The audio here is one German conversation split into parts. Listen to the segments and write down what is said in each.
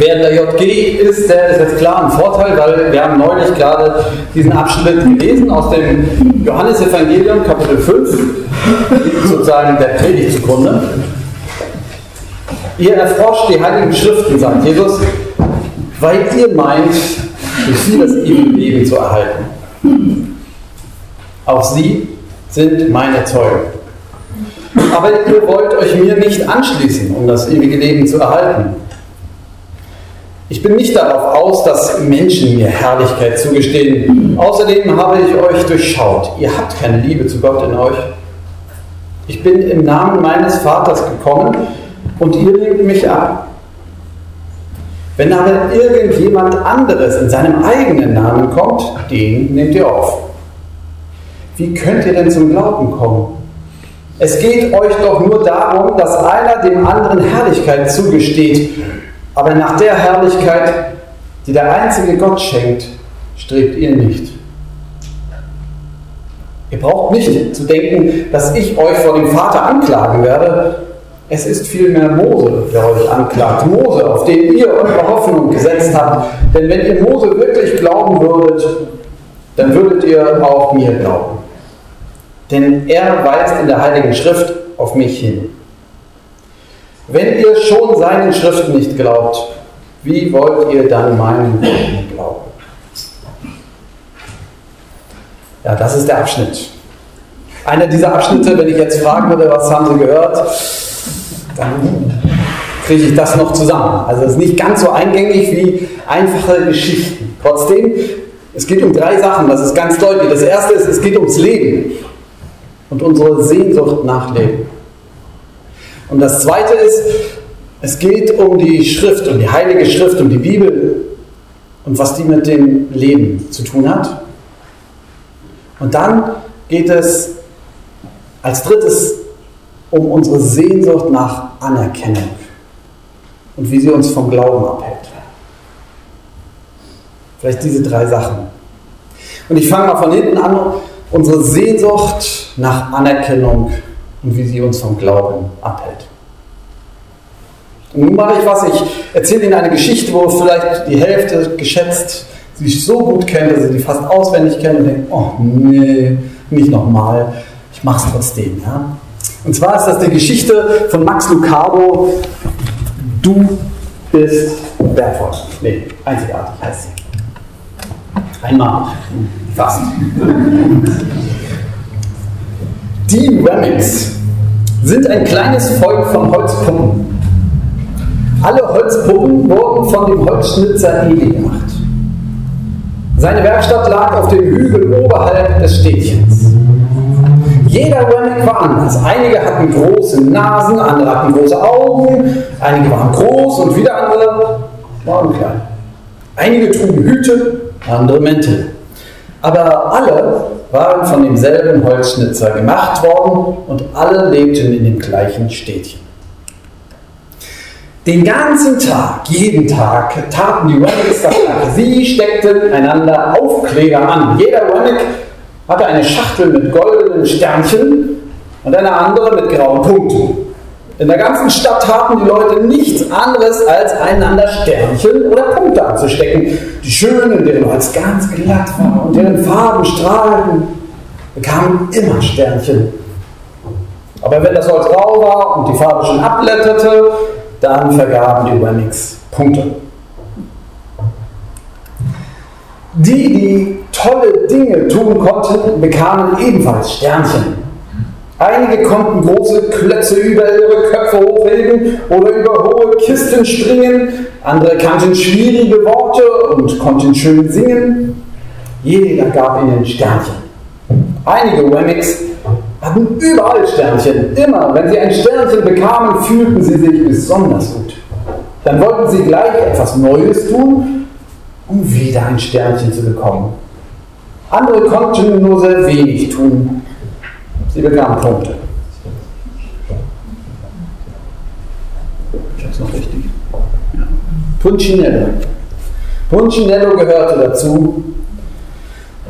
Wer in der JG ist, der ist jetzt klar ein Vorteil, weil wir haben neulich gerade diesen Abschnitt gelesen aus dem Johannesevangelium, Kapitel 5, sozusagen der Predigt zugrunde. Ihr erforscht die Heiligen Schriften, sagt Jesus, weil ihr meint, durch sie das ewige Leben zu erhalten. Auch sie sind meine Zeugen. Aber ihr wollt euch mir nicht anschließen, um das ewige Leben zu erhalten. Ich bin nicht darauf aus, dass Menschen mir Herrlichkeit zugestehen. Außerdem habe ich euch durchschaut. Ihr habt keine Liebe zu Gott in euch. Ich bin im Namen meines Vaters gekommen und ihr lehnt mich ab. Wenn aber irgendjemand anderes in seinem eigenen Namen kommt, den nehmt ihr auf. Wie könnt ihr denn zum Glauben kommen? Es geht euch doch nur darum, dass einer dem anderen Herrlichkeit zugesteht aber nach der Herrlichkeit, die der einzige Gott schenkt, strebt ihr nicht. Ihr braucht nicht zu denken, dass ich euch vor dem Vater anklagen werde. Es ist vielmehr Mose, der euch anklagt. Mose, auf den ihr eure Hoffnung gesetzt habt. Denn wenn ihr Mose wirklich glauben würdet, dann würdet ihr auch mir glauben. Denn er weist in der Heiligen Schrift auf mich hin. Wenn ihr schon seinen Schriften nicht glaubt, wie wollt ihr dann meinen Worten glauben? Ja, das ist der Abschnitt. Einer dieser Abschnitte, wenn ich jetzt fragen würde, was haben Sie gehört, dann kriege ich das noch zusammen. Also es ist nicht ganz so eingängig wie einfache Geschichten. Trotzdem, es geht um drei Sachen, das ist ganz deutlich. Das erste ist, es geht ums Leben und unsere Sehnsucht nach Leben. Und das Zweite ist, es geht um die Schrift, um die Heilige Schrift, um die Bibel und was die mit dem Leben zu tun hat. Und dann geht es als drittes um unsere Sehnsucht nach Anerkennung und wie sie uns vom Glauben abhält. Vielleicht diese drei Sachen. Und ich fange mal von hinten an. Unsere Sehnsucht nach Anerkennung und wie sie uns vom Glauben abhält. Nun mache ich was, ich erzähle Ihnen eine Geschichte, wo vielleicht die Hälfte geschätzt sich so gut kennt, dass sie die fast auswendig kennen und denken, oh nee, nicht nochmal, ich mache es trotzdem. Ja? Und zwar ist das die Geschichte von Max Lucado, Du bist wertvoll. Nee, einzigartig heißt sie. Einmal, fast. Die Remix sind ein kleines Volk von Holzpumpen. Alle Holzpuppen wurden von dem Holzschnitzer Eli gemacht. Seine Werkstatt lag auf dem Hügel oberhalb des Städtchens. Jeder Remix war anders. Einige hatten große Nasen, andere hatten große Augen, einige waren groß und wieder andere waren klein. Einige trugen Hüte, andere Mäntel. Aber alle waren von demselben Holzschnitzer gemacht worden und alle lebten in dem gleichen Städtchen. Den ganzen Tag, jeden Tag taten die Rennicks das Gleiche. Sie steckten einander Aufkleber an. Jeder Rennick hatte eine Schachtel mit goldenen Sternchen und eine andere mit grauen Punkten. In der ganzen Stadt taten die Leute nichts anderes, als einander Sternchen oder Punkte anzustecken. Die Schönen, deren Holz ganz glatt war und deren Farben strahlten, bekamen immer Sternchen. Aber wenn das Holz rau war und die Farbe schon abblätterte, dann vergaben die Remix Punkte. Die, die tolle Dinge tun konnten, bekamen ebenfalls Sternchen. Einige konnten große Klötze über ihre Köpfe hochheben oder über hohe Kisten springen. Andere kannten schwierige Worte und konnten schön singen. Jeder gab ihnen Sternchen. Einige Wemmicks hatten überall Sternchen. Immer, wenn sie ein Sternchen bekamen, fühlten sie sich besonders gut. Dann wollten sie gleich etwas Neues tun, um wieder ein Sternchen zu bekommen. Andere konnten nur sehr wenig tun, Sie bekamen Punkte. Ich weiß noch richtig. Ja. Puncinello. Puncinello gehörte dazu.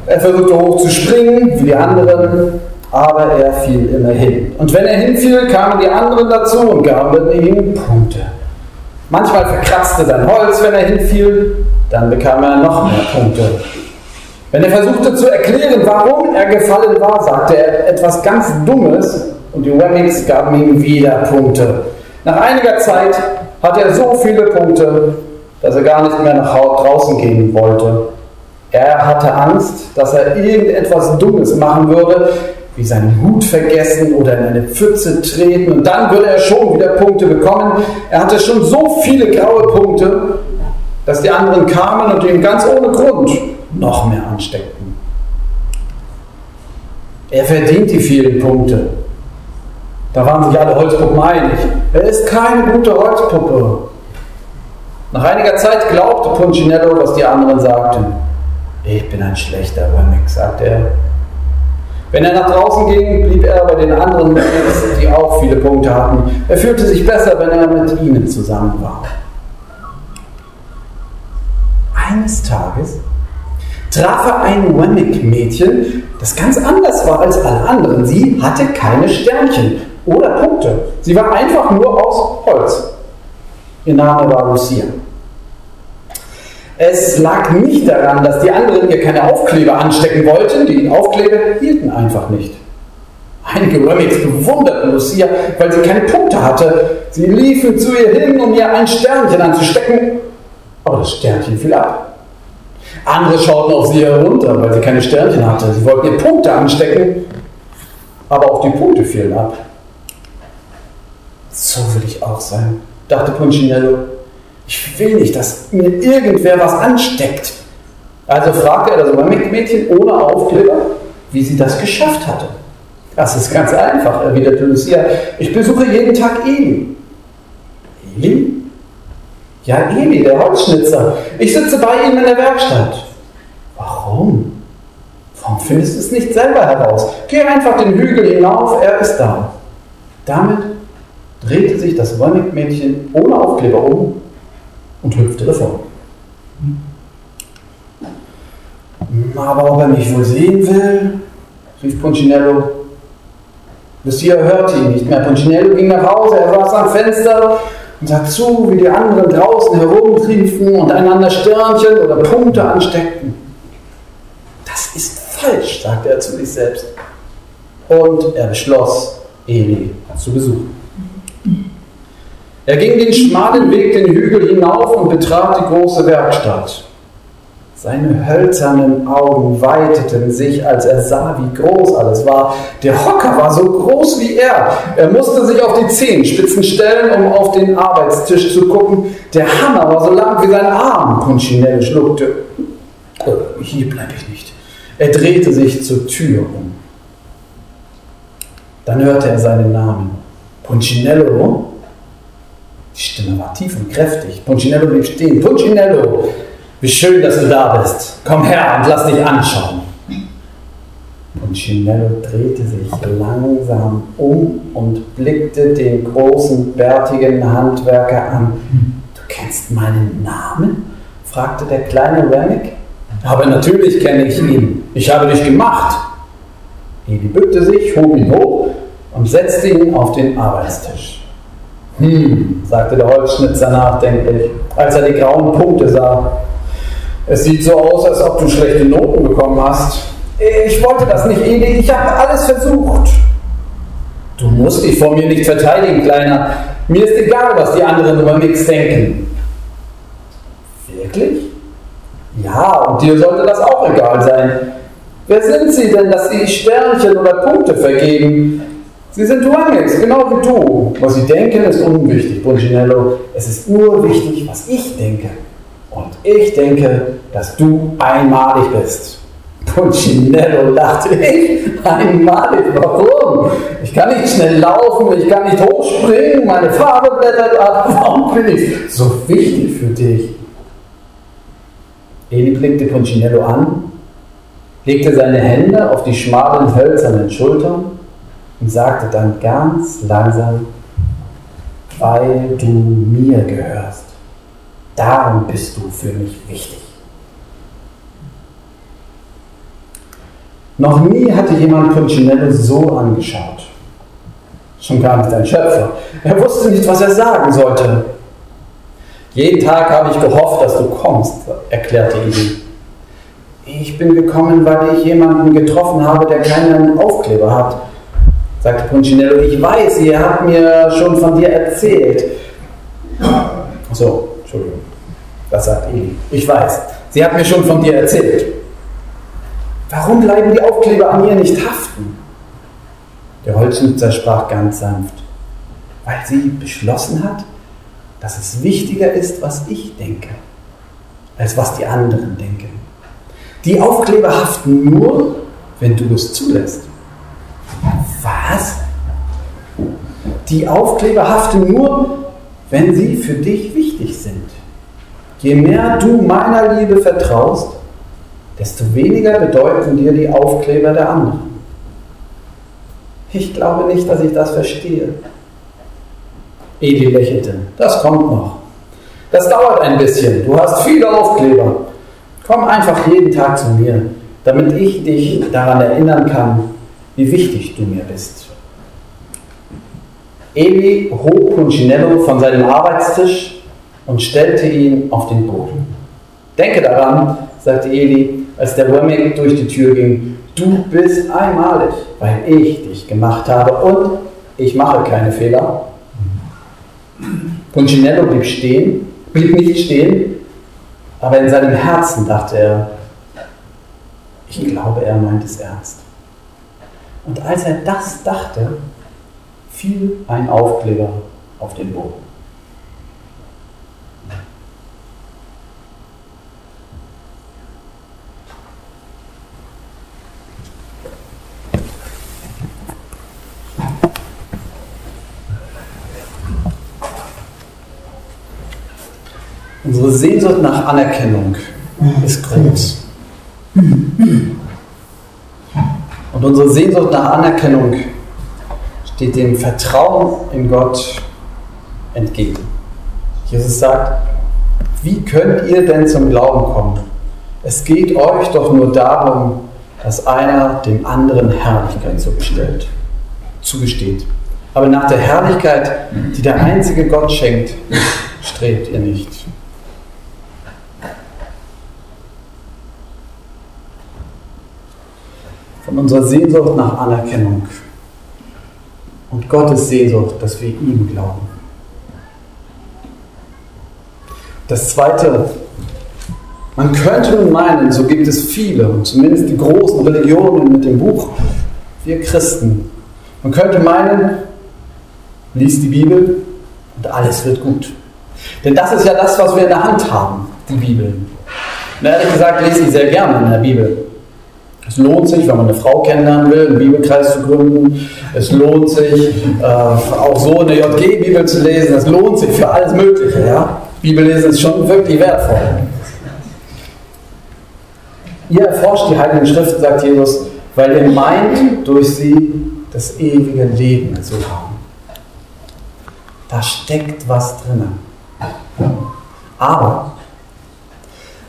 Er versuchte hoch zu springen, wie die anderen, aber er fiel immer hin. Und wenn er hinfiel, kamen die anderen dazu und gaben ihm Punkte. Manchmal verkratzte sein Holz, wenn er hinfiel, dann bekam er noch mehr Punkte. Wenn er versuchte zu erklären, warum er gefallen war, sagte er etwas ganz Dummes und die Wemmings gaben ihm wieder Punkte. Nach einiger Zeit hatte er so viele Punkte, dass er gar nicht mehr nach draußen gehen wollte. Er hatte Angst, dass er irgendetwas Dummes machen würde, wie seinen Hut vergessen oder in eine Pfütze treten und dann würde er schon wieder Punkte bekommen. Er hatte schon so viele graue Punkte, dass die anderen kamen und ihn ganz ohne Grund noch mehr ansteckten. Er verdient die vielen Punkte. Da waren sich alle Holzpuppen einig. Er ist keine gute Holzpuppe. Nach einiger Zeit glaubte Punchinello, was die anderen sagten. Ich bin ein schlechter Wemmick, sagte er. Wenn er nach draußen ging, blieb er bei den anderen Mädels, die auch viele Punkte hatten. Er fühlte sich besser, wenn er mit ihnen zusammen war. Eines Tages traf er ein Wemmick-Mädchen, das ganz anders war als alle anderen. Sie hatte keine Sternchen oder Punkte. Sie war einfach nur aus Holz. Ihr Name war Lucia. Es lag nicht daran, dass die anderen ihr keine Aufkleber anstecken wollten. Die Aufkleber hielten einfach nicht. Einige Remix bewunderten Lucia, weil sie keine Punkte hatte. Sie liefen zu ihr hin, um ihr ein Sternchen anzustecken, aber das Sternchen fiel ab. Andere schauten auf sie herunter, weil sie keine Sternchen hatte. Sie wollten ihr Punkte anstecken, aber auch die Punkte fielen ab. So will ich auch sein, dachte Punchinello. Ich will nicht, dass mir irgendwer was ansteckt. Also fragte er das Mädchen ohne Aufkleber, wie sie das geschafft hatte. Das ist ganz einfach, erwiderte Lucia. Ich besuche jeden Tag Eli. Eli? Ja, Eli, der Holzschnitzer. Ich sitze bei ihm in der Werkstatt. Warum? Warum findest du es nicht selber heraus? Geh einfach den Hügel hinauf, er ist da. Damit drehte sich das Wollnick-Mädchen ohne Aufkleber um und hüpfte davon. Aber ob er mich wohl sehen will, rief Punchinello. Lucia hörte ihn nicht mehr. Punchinello ging nach Hause, er saß am Fenster und sah zu, wie die anderen draußen herumtriefen und einander Sternchen oder Punkte ansteckten. Das ist falsch, sagte er zu sich selbst. Und er beschloss, Eli zu besuchen. Er ging den schmalen Weg den Hügel hinauf und betrat die große Werkstatt. Seine hölzernen Augen weiteten sich, als er sah, wie groß alles war. Der Hocker war so groß wie er. Er musste sich auf die Zehenspitzen stellen, um auf den Arbeitstisch zu gucken. Der Hammer war so lang wie sein Arm. Punchinello schluckte. Oh, hier bleibe ich nicht. Er drehte sich zur Tür um. Dann hörte er seinen Namen. Punchinello die Stimme war tief und kräftig. Punchinello blieb stehen. Punchinello, wie schön, dass du da bist. Komm her und lass dich anschauen. Punchinello drehte sich langsam um und blickte den großen, bärtigen Handwerker an. Du kennst meinen Namen? fragte der kleine Remick. Aber natürlich kenne ich ihn. Ich habe dich gemacht. Eli bückte sich, hob ihn hoch und setzte ihn auf den Arbeitstisch. Hm, sagte der Holzschnitzer nachdenklich, als er die grauen Punkte sah. Es sieht so aus, als ob du schlechte Noten bekommen hast. Ich wollte das nicht, Edi, ich habe alles versucht. Du musst dich vor mir nicht verteidigen, Kleiner. Mir ist egal, was die anderen über nichts denken. Wirklich? Ja, und dir sollte das auch egal sein. Wer sind sie denn, dass sie Sternchen oder Punkte vergeben? Sie sind Duangex, genau wie du. Was sie denken, ist unwichtig, Punchinello. Es ist nur wichtig, was ich denke. Und ich denke, dass du einmalig bist. Punchinello lachte ich. Einmalig, warum? Ich kann nicht schnell laufen, ich kann nicht hochspringen, meine Farbe blättert ab. Warum bin ich so wichtig für dich? Eli blickte Punchinello an, legte seine Hände auf die schmalen, hölzernen Schultern und sagte dann ganz langsam, weil du mir gehörst. Darum bist du für mich wichtig. Noch nie hatte jemand Punchinello so angeschaut. Schon gar nicht ein Schöpfer. Er wusste nicht, was er sagen sollte. Jeden Tag habe ich gehofft, dass du kommst, erklärte Eli. Ich bin gekommen, weil ich jemanden getroffen habe, der keinen Aufkleber hat, sagte Punchinello. Ich weiß, ihr habt mir schon von dir erzählt. So, Entschuldigung. Das sagt Eli. Ich weiß, sie hat mir schon von dir erzählt. Warum bleiben die Aufkleber an mir nicht haften? Der Holzschnitzer sprach ganz sanft. Weil sie beschlossen hat, dass es wichtiger ist, was ich denke, als was die anderen denken. Die Aufkleber haften nur, wenn du es zulässt. Was? Die Aufkleber haften nur, wenn sie für dich wichtig sind. Je mehr du meiner Liebe vertraust, desto weniger bedeuten dir die Aufkleber der anderen. Ich glaube nicht, dass ich das verstehe. Eli lächelte. Das kommt noch. Das dauert ein bisschen. Du hast viele Aufkleber. Komm einfach jeden Tag zu mir, damit ich dich daran erinnern kann, wie wichtig du mir bist. Eli hob Punchinello von seinem Arbeitstisch und stellte ihn auf den Boden. Denke daran, sagte Eli, als der Wemming durch die Tür ging, du bist einmalig, weil ich dich gemacht habe und ich mache keine Fehler. Punchinello blieb stehen, blieb nicht stehen, aber in seinem Herzen dachte er, ich glaube, er meint es ernst. Und als er das dachte, fiel ein Aufkleber auf den Boden. Unsere Sehnsucht nach Anerkennung ist groß. Und unsere Sehnsucht nach Anerkennung steht dem Vertrauen in Gott entgegen. Jesus sagt, wie könnt ihr denn zum Glauben kommen? Es geht euch doch nur darum, dass einer dem anderen Herrlichkeit zugestellt, zugesteht. Aber nach der Herrlichkeit, die der einzige Gott schenkt, strebt ihr nicht. Von unserer Sehnsucht nach Anerkennung und Gottes Sehnsucht, dass wir ihm glauben. Das Zweite, man könnte nun meinen, so gibt es viele, zumindest die großen Religionen mit dem Buch, wir Christen, man könnte meinen, lies die Bibel und alles wird gut. Denn das ist ja das, was wir in der Hand haben, die Bibel. Und ehrlich gesagt lese ich sehr gerne in der Bibel. Es lohnt sich, wenn man eine Frau kennenlernen will, einen Bibelkreis zu gründen. Es lohnt sich, äh, auch so eine JG-Bibel zu lesen. Es lohnt sich für alles Mögliche. Ja? Bibellesen ist schon wirklich wertvoll. Ihr erforscht die Heiligen Schriften, sagt Jesus, weil ihr meint, durch sie das ewige Leben zu haben. Da steckt was drin. Aber,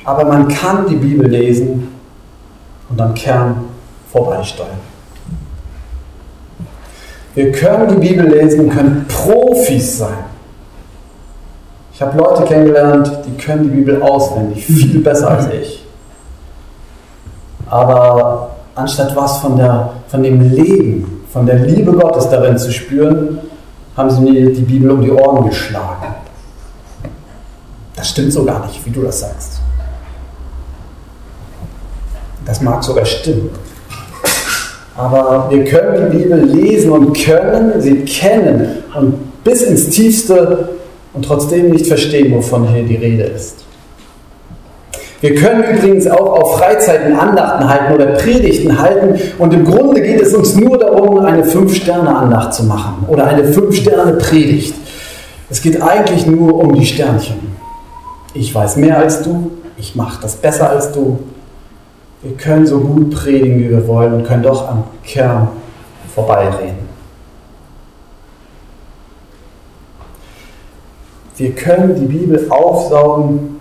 aber man kann die Bibel lesen und am Kern vorbeisteuern. Wir können die Bibel lesen, können Profis sein. Ich habe Leute kennengelernt, die können die Bibel auswendig, viel besser als ich. Aber anstatt was von, der, von dem Leben, von der Liebe Gottes darin zu spüren, haben sie mir die Bibel um die Ohren geschlagen. Das stimmt so gar nicht, wie du das sagst. Das mag sogar stimmen. Aber wir können die Bibel lesen und können sie kennen und bis ins Tiefste und trotzdem nicht verstehen, wovon hier die Rede ist. Wir können übrigens auch auf Freizeiten Andachten halten oder Predigten halten und im Grunde geht es uns nur darum, eine Fünf-Sterne-Andacht zu machen oder eine Fünf-Sterne-Predigt. Es geht eigentlich nur um die Sternchen. Ich weiß mehr als du, ich mache das besser als du, wir können so gut predigen, wie wir wollen und können doch am Kern vorbeireden. Wir können die Bibel aufsaugen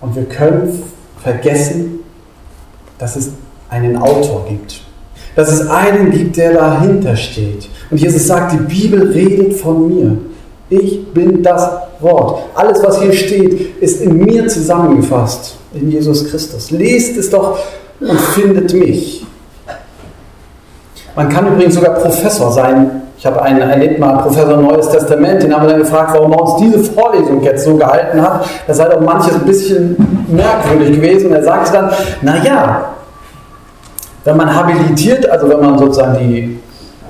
und wir können vergessen, dass es einen Autor gibt. Dass es einen gibt, der dahinter steht. Und Jesus sagt, die Bibel redet von mir. Ich bin das Wort. Alles, was hier steht, ist in mir zusammengefasst, in Jesus Christus. Lest es doch und findet mich. Man kann übrigens sogar Professor sein. Ich habe einen erlebt mal, Professor Neues Testament, den haben wir dann gefragt, warum er uns diese Vorlesung jetzt so gehalten hat. Das sei doch manches ein bisschen merkwürdig gewesen. Und er sagte dann, naja, wenn man habilitiert, also wenn man sozusagen die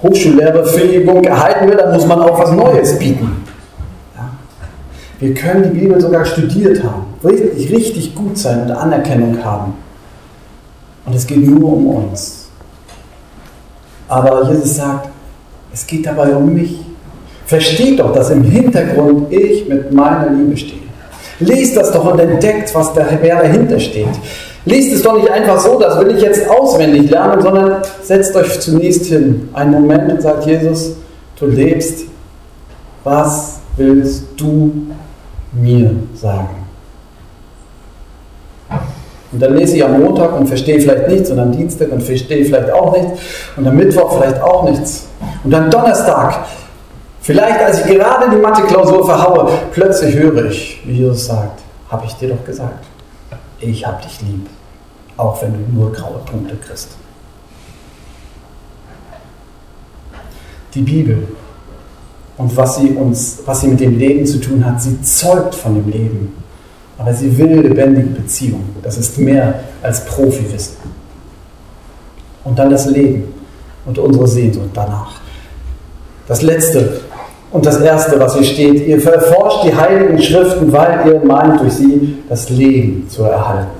Hochschullehrerfähigung erhalten will, dann muss man auch was Neues bieten. Wir können die Bibel sogar studiert haben, richtig, richtig gut sein und Anerkennung haben. Und es geht nur um uns. Aber Jesus sagt, es geht dabei um mich. Versteht doch, dass im Hintergrund ich mit meiner Liebe stehe. Lest das doch und entdeckt, was da, wer dahinter steht. Liest es doch nicht einfach so, das will ich jetzt auswendig lernen, sondern setzt euch zunächst hin, einen Moment und sagt, Jesus, du lebst, was willst du mir sagen? Und dann lese ich am Montag und verstehe vielleicht nichts und am Dienstag und verstehe vielleicht auch nichts und am Mittwoch vielleicht auch nichts. Und dann Donnerstag, vielleicht als ich gerade die Mathe-Klausur verhaue, plötzlich höre ich, wie Jesus sagt, habe ich dir doch gesagt ich habe dich lieb, auch wenn du nur graue Punkte kriegst. Die Bibel und was sie, uns, was sie mit dem Leben zu tun hat, sie zeugt von dem Leben. Aber sie will lebendige Beziehung. Das ist mehr als Profiwissen. Und dann das Leben und unsere Sehnsucht danach. Das Letzte, und das Erste, was hier steht, ihr verforscht die heiligen Schriften, weil ihr meint, durch sie das Leben zu erhalten.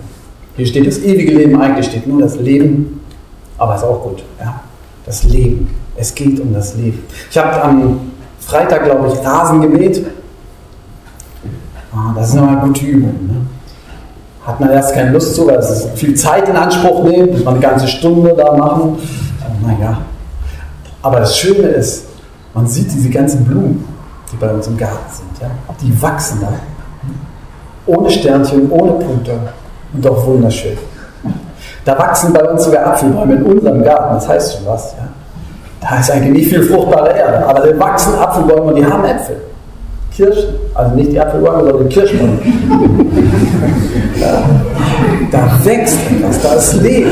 Hier steht das ewige Leben, eigentlich steht nur das Leben, aber ist auch gut. Ja? Das Leben. Es geht um das Leben. Ich habe am Freitag, glaube ich, Rasen gemäht. Ah, das ist immer eine gute Übung. Ne? Hat man erst keine Lust zu, weil es viel Zeit in Anspruch nimmt, muss man eine ganze Stunde da machen. Naja. Aber das Schöne ist, man sieht diese ganzen Blumen, die bei uns im Garten sind. Ja? Die wachsen da. Ohne Sternchen, ohne Punkte und doch wunderschön. Da wachsen bei uns sogar Apfelbäume in unserem Garten, das heißt schon was. Ja? Da ist eigentlich nicht viel fruchtbare Erde, aber da wachsen Apfelbäume und die haben Äpfel. Kirschen, also nicht die Apfelbäume, sondern die Kirschbäume. ja. Da wächst etwas, da ist Leben.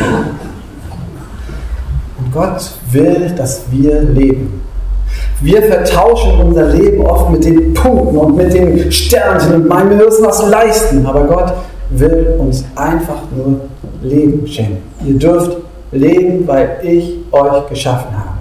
Und Gott will, dass wir leben. Wir vertauschen unser Leben oft mit den Punkten und mit den Sternchen und meinen, wir müssen was leisten. Aber Gott will uns einfach nur Leben schenken. Ihr dürft leben, weil ich euch geschaffen habe.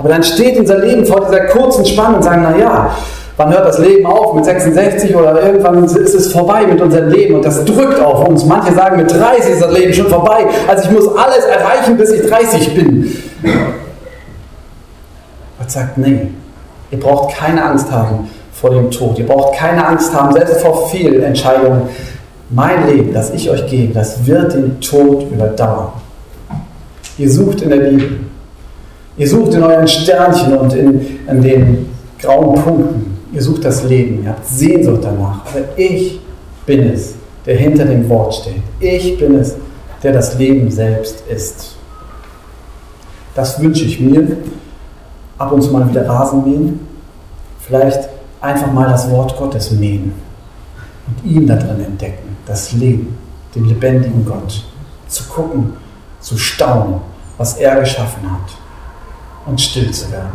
Aber dann steht unser Leben vor dieser kurzen Spanne und sagen, naja, wann hört das Leben auf? Mit 66 oder irgendwann ist es vorbei mit unserem Leben und das drückt auf uns. Manche sagen, mit 30 ist das Leben schon vorbei. Also ich muss alles erreichen, bis ich 30 bin. Gott sagt, nee, ihr braucht keine Angst haben vor dem Tod. Ihr braucht keine Angst haben, selbst vor Fehlentscheidungen. Mein Leben, das ich euch gebe, das wird den Tod überdauern. Ihr sucht in der Bibel. Ihr sucht in euren Sternchen und in, in den grauen Punkten. Ihr sucht das Leben. Ihr habt Sehnsucht danach. Aber ich bin es, der hinter dem Wort steht. Ich bin es, der das Leben selbst ist. Das wünsche ich mir ab und zu mal wieder Rasen mähen, vielleicht einfach mal das Wort Gottes mähen und ihn da drin entdecken, das Leben, den lebendigen Gott, zu gucken, zu staunen, was er geschaffen hat und still zu werden,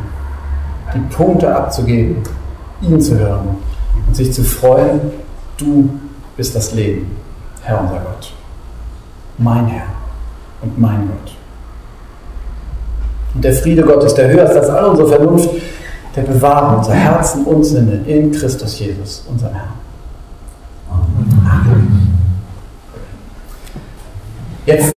die Punkte abzugeben, ihn zu hören und sich zu freuen, du bist das Leben, Herr unser Gott, mein Herr und mein Gott. Und der Friede Gottes, der höher ist als all unsere Vernunft, der bewahrt unser Herzen und Sinne in Christus Jesus, unserem Herrn. Amen. Jetzt